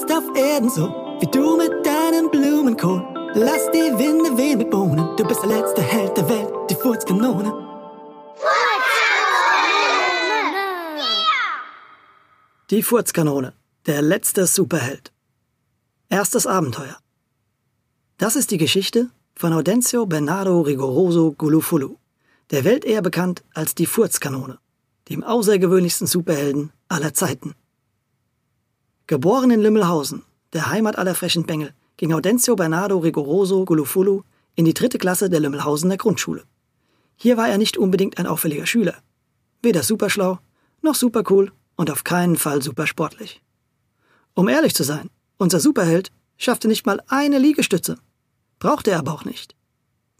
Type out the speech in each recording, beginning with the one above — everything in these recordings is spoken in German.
jetzt auf Erden so, wie du mit deinem Blumenkohl. Lass die Winde wehen mit Bohnen, du bist der letzte Held der Welt, die Furzkanone. Die Furzkanone, der letzte Superheld. Erstes Abenteuer. Das ist die Geschichte von Audencio Bernardo Rigoroso Gulufulu, der Welt eher bekannt als die Furzkanone, dem außergewöhnlichsten Superhelden aller Zeiten. Geboren in Lümmelhausen, der Heimat aller frechen Bengel, ging Audencio Bernardo Rigoroso Gulufulu in die dritte Klasse der Lümmelhausener Grundschule. Hier war er nicht unbedingt ein auffälliger Schüler. Weder superschlau, noch supercool und auf keinen Fall supersportlich. Um ehrlich zu sein, unser Superheld schaffte nicht mal eine Liegestütze. Brauchte er aber auch nicht.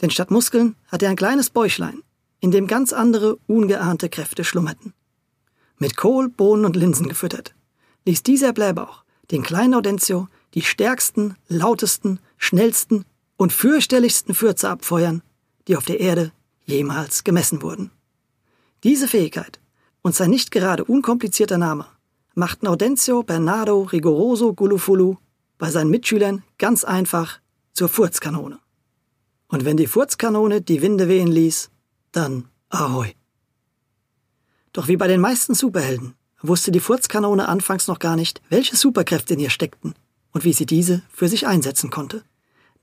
Denn statt Muskeln hatte er ein kleines Bäuchlein, in dem ganz andere, ungeahnte Kräfte schlummerten. Mit Kohl, Bohnen und Linsen gefüttert, ließ dieser Blähbauch den kleinen Audencio die stärksten, lautesten, schnellsten und fürchterlichsten Fürze abfeuern, die auf der Erde jemals gemessen wurden. Diese Fähigkeit und sein nicht gerade unkomplizierter Name machten Audencio Bernardo Rigoroso Gulufulu bei seinen Mitschülern ganz einfach zur Furzkanone. Und wenn die Furzkanone die Winde wehen ließ, dann Ahoi. Doch wie bei den meisten Superhelden wusste die Furzkanone anfangs noch gar nicht, welche Superkräfte in ihr steckten und wie sie diese für sich einsetzen konnte.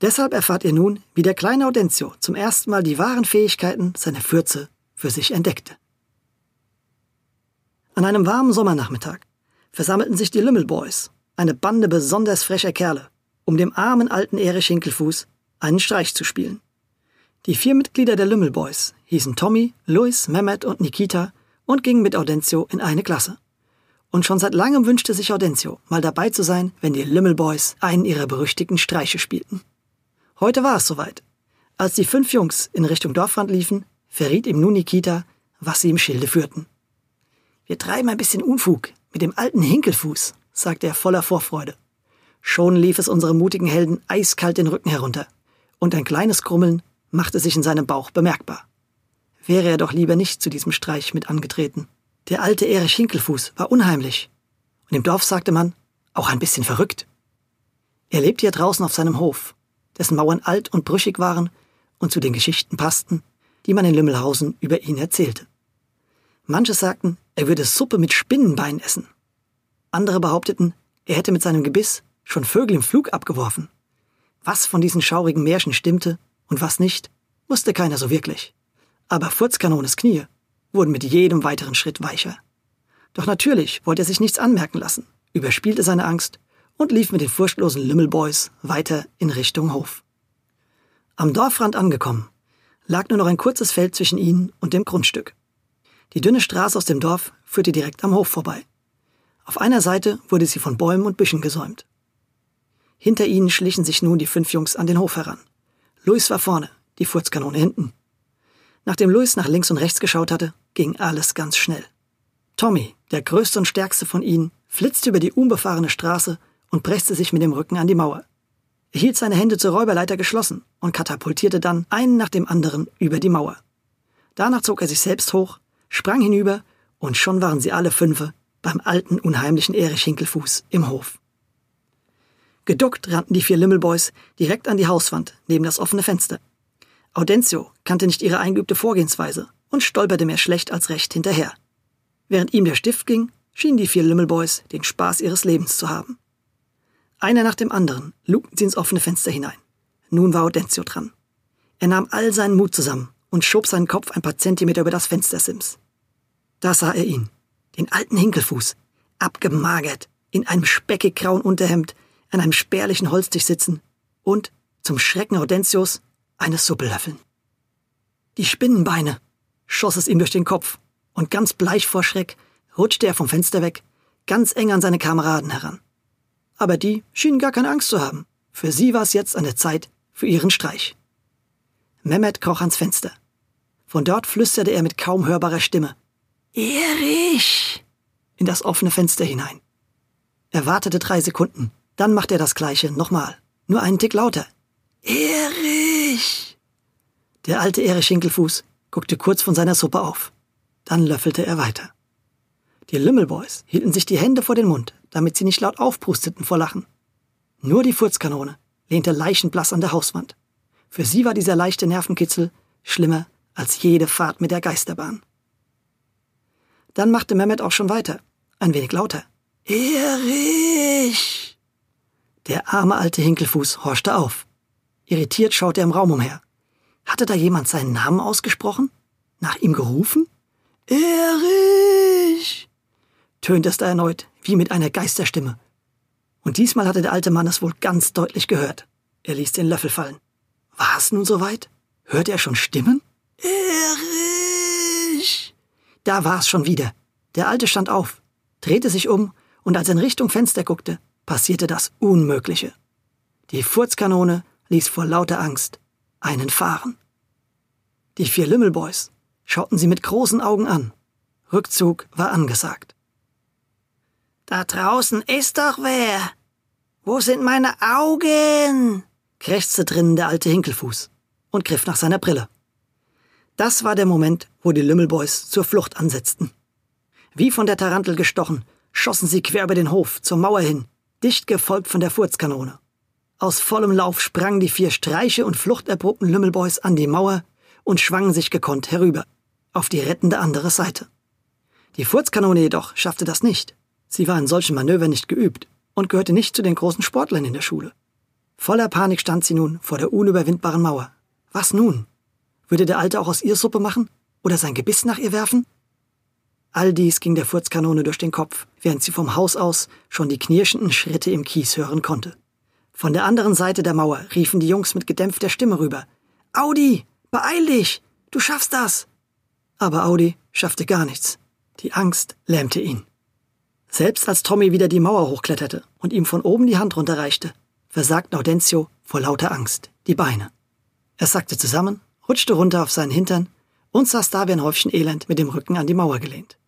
Deshalb erfahrt ihr nun, wie der kleine Audencio zum ersten Mal die wahren Fähigkeiten seiner Fürze für sich entdeckte. An einem warmen Sommernachmittag versammelten sich die Lümmelboys, eine Bande besonders frecher Kerle, um dem armen alten Erich Hinkelfuß einen Streich zu spielen. Die vier Mitglieder der Lümmelboys hießen Tommy, Louis, Mehmet und Nikita und gingen mit Audencio in eine Klasse. Und schon seit langem wünschte sich Audencio, mal dabei zu sein, wenn die Lümmelboys einen ihrer berüchtigten Streiche spielten. Heute war es soweit. Als die fünf Jungs in Richtung Dorfrand liefen, verriet ihm nun Nikita, was sie im Schilde führten. Wir treiben ein bisschen Unfug mit dem alten Hinkelfuß, sagte er voller Vorfreude. Schon lief es unserem mutigen Helden eiskalt den Rücken herunter, und ein kleines Krummeln machte sich in seinem Bauch bemerkbar. Wäre er doch lieber nicht zu diesem Streich mit angetreten. Der alte Erich Hinkelfuß war unheimlich. Und im Dorf sagte man, auch ein bisschen verrückt. Er lebte hier draußen auf seinem Hof, dessen Mauern alt und brüchig waren und zu den Geschichten passten, die man in Lümmelhausen über ihn erzählte. Manche sagten, er würde Suppe mit Spinnenbein essen. Andere behaupteten, er hätte mit seinem Gebiss schon Vögel im Flug abgeworfen. Was von diesen schaurigen Märchen stimmte und was nicht, wusste keiner so wirklich. Aber Furzkanones Knie wurden mit jedem weiteren Schritt weicher. Doch natürlich wollte er sich nichts anmerken lassen, überspielte seine Angst und lief mit den furchtlosen Lümmelboys weiter in Richtung Hof. Am Dorfrand angekommen, lag nur noch ein kurzes Feld zwischen ihnen und dem Grundstück. Die dünne Straße aus dem Dorf führte direkt am Hof vorbei. Auf einer Seite wurde sie von Bäumen und Büschen gesäumt. Hinter ihnen schlichen sich nun die fünf Jungs an den Hof heran. Luis war vorne, die Furzkanone hinten. Nachdem Luis nach links und rechts geschaut hatte, ging alles ganz schnell. Tommy, der größte und stärkste von ihnen, flitzte über die unbefahrene Straße und presste sich mit dem Rücken an die Mauer. Er hielt seine Hände zur Räuberleiter geschlossen und katapultierte dann einen nach dem anderen über die Mauer. Danach zog er sich selbst hoch, sprang hinüber und schon waren sie alle fünfe beim alten, unheimlichen Erich Hinkelfuß im Hof. Geduckt rannten die vier Limmelboys direkt an die Hauswand neben das offene Fenster. Audencio kannte nicht ihre eingeübte Vorgehensweise und stolperte mehr schlecht als recht hinterher. Während ihm der Stift ging, schienen die vier Limmelboys den Spaß ihres Lebens zu haben. Einer nach dem anderen lugten sie ins offene Fenster hinein. Nun war Audencio dran. Er nahm all seinen Mut zusammen und schob seinen Kopf ein paar Zentimeter über das Fenstersims. Da sah er ihn, den alten Hinkelfuß, abgemagert, in einem speckig grauen Unterhemd, an einem spärlichen Holztisch sitzen und, zum Schrecken Audentius, eine Suppe löffeln. Die Spinnenbeine, schoss es ihm durch den Kopf, und ganz bleich vor Schreck rutschte er vom Fenster weg, ganz eng an seine Kameraden heran. Aber die schienen gar keine Angst zu haben. Für sie war es jetzt eine Zeit für ihren Streich. Mehmet kroch ans Fenster. Von dort flüsterte er mit kaum hörbarer Stimme. Erich! in das offene Fenster hinein. Er wartete drei Sekunden, dann machte er das gleiche nochmal, nur einen Tick lauter. Erich! Der alte Erich Hinkelfuß guckte kurz von seiner Suppe auf. Dann löffelte er weiter. Die Lümmelboys hielten sich die Hände vor den Mund, damit sie nicht laut aufprusteten vor Lachen. Nur die Furzkanone lehnte leichenblass an der Hauswand. Für sie war dieser leichte Nervenkitzel schlimmer als jede Fahrt mit der Geisterbahn. Dann machte Mehmet auch schon weiter, ein wenig lauter. Erich! Der arme alte Hinkelfuß horchte auf. Irritiert schaute er im Raum umher. Hatte da jemand seinen Namen ausgesprochen? Nach ihm gerufen? Erich! tönte es da erneut, wie mit einer Geisterstimme. Und diesmal hatte der alte Mann es wohl ganz deutlich gehört. Er ließ den Löffel fallen. War es nun soweit? Hörte er schon Stimmen? Erich! Da war es schon wieder. Der Alte stand auf, drehte sich um und als er in Richtung Fenster guckte, passierte das Unmögliche. Die Furzkanone ließ vor lauter Angst einen fahren. Die vier Lümmelboys schauten sie mit großen Augen an. Rückzug war angesagt. Da draußen ist doch wer. Wo sind meine Augen? krächzte drinnen der alte Hinkelfuß und griff nach seiner Brille. Das war der Moment, wo die Lümmelboys zur Flucht ansetzten. Wie von der Tarantel gestochen, schossen sie quer über den Hof zur Mauer hin, dicht gefolgt von der Furzkanone. Aus vollem Lauf sprangen die vier Streiche und fluchterprobten Lümmelboys an die Mauer und schwangen sich gekonnt herüber, auf die rettende andere Seite. Die Furzkanone jedoch schaffte das nicht. Sie war in solchen Manövern nicht geübt und gehörte nicht zu den großen Sportlern in der Schule. Voller Panik stand sie nun vor der unüberwindbaren Mauer. Was nun? Würde der Alte auch aus ihr Suppe machen? Oder sein Gebiss nach ihr werfen? All dies ging der Furzkanone durch den Kopf, während sie vom Haus aus schon die knirschenden Schritte im Kies hören konnte. Von der anderen Seite der Mauer riefen die Jungs mit gedämpfter Stimme rüber. Audi, beeil dich! Du schaffst das! Aber Audi schaffte gar nichts. Die Angst lähmte ihn. Selbst als Tommy wieder die Mauer hochkletterte und ihm von oben die Hand runterreichte, versagten Audencio vor lauter Angst die Beine. Er sackte zusammen, rutschte runter auf seinen Hintern und saß da wie ein Häufchen Elend mit dem Rücken an die Mauer gelehnt,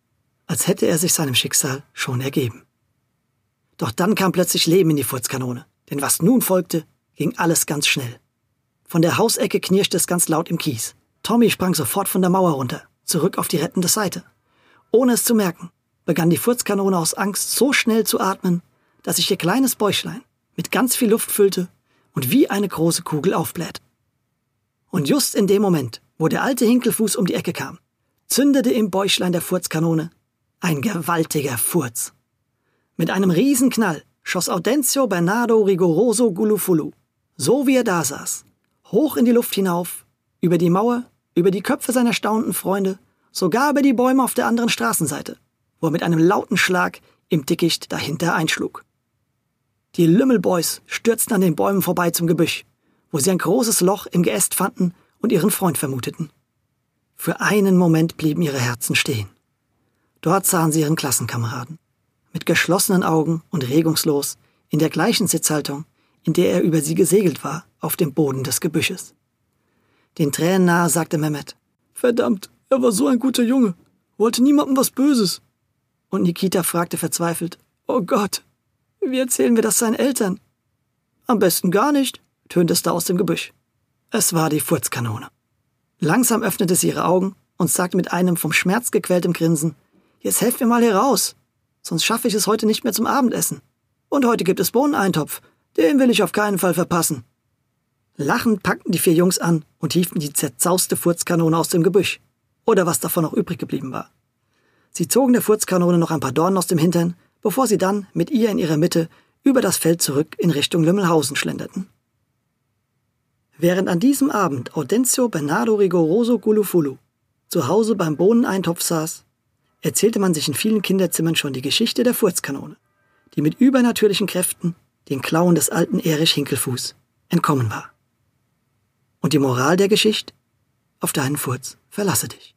als hätte er sich seinem Schicksal schon ergeben. Doch dann kam plötzlich Leben in die Furzkanone, denn was nun folgte, ging alles ganz schnell. Von der Hausecke knirschte es ganz laut im Kies. Tommy sprang sofort von der Mauer runter, zurück auf die rettende Seite. Ohne es zu merken, begann die Furzkanone aus Angst so schnell zu atmen, dass sich ihr kleines Bäuchlein mit ganz viel Luft füllte und wie eine große Kugel aufbläht. Und just in dem Moment, wo der alte Hinkelfuß um die Ecke kam, zündete im Bäuchlein der Furzkanone ein gewaltiger Furz. Mit einem Riesenknall schoss Audencio Bernardo Rigoroso Gulufulu, so wie er da saß, hoch in die Luft hinauf, über die Mauer, über die Köpfe seiner staunenden Freunde, sogar über die Bäume auf der anderen Straßenseite, wo er mit einem lauten Schlag im Dickicht dahinter einschlug. Die Lümmelboys stürzten an den Bäumen vorbei zum Gebüsch, wo sie ein großes Loch im Geäst fanden und ihren Freund vermuteten. Für einen Moment blieben ihre Herzen stehen. Dort sahen sie ihren Klassenkameraden, mit geschlossenen Augen und regungslos, in der gleichen Sitzhaltung, in der er über sie gesegelt war, auf dem Boden des Gebüsches. Den Tränen nahe sagte Mehmet, Verdammt, er war so ein guter Junge, wollte niemandem was Böses. Und Nikita fragte verzweifelt, Oh Gott, wie erzählen wir das seinen Eltern? Am besten gar nicht, tönte es da aus dem Gebüsch. Es war die Furzkanone. Langsam öffnete sie ihre Augen und sagte mit einem vom Schmerz gequältem Grinsen, Jetzt helft mir mal hier raus, sonst schaffe ich es heute nicht mehr zum Abendessen. Und heute gibt es Bohneneintopf, den will ich auf keinen Fall verpassen. Lachend packten die vier Jungs an und hieften die zerzauste Furzkanone aus dem Gebüsch. Oder was davon noch übrig geblieben war. Sie zogen der Furzkanone noch ein paar Dornen aus dem Hintern, bevor sie dann mit ihr in ihrer Mitte über das Feld zurück in Richtung Lümmelhausen schlenderten. Während an diesem Abend Audencio Bernardo Rigoroso Gulufulu zu Hause beim Bohneneintopf saß, erzählte man sich in vielen Kinderzimmern schon die Geschichte der Furzkanone, die mit übernatürlichen Kräften den Klauen des alten Erich Hinkelfuß entkommen war. Und die Moral der Geschichte? Auf deinen Furz verlasse dich.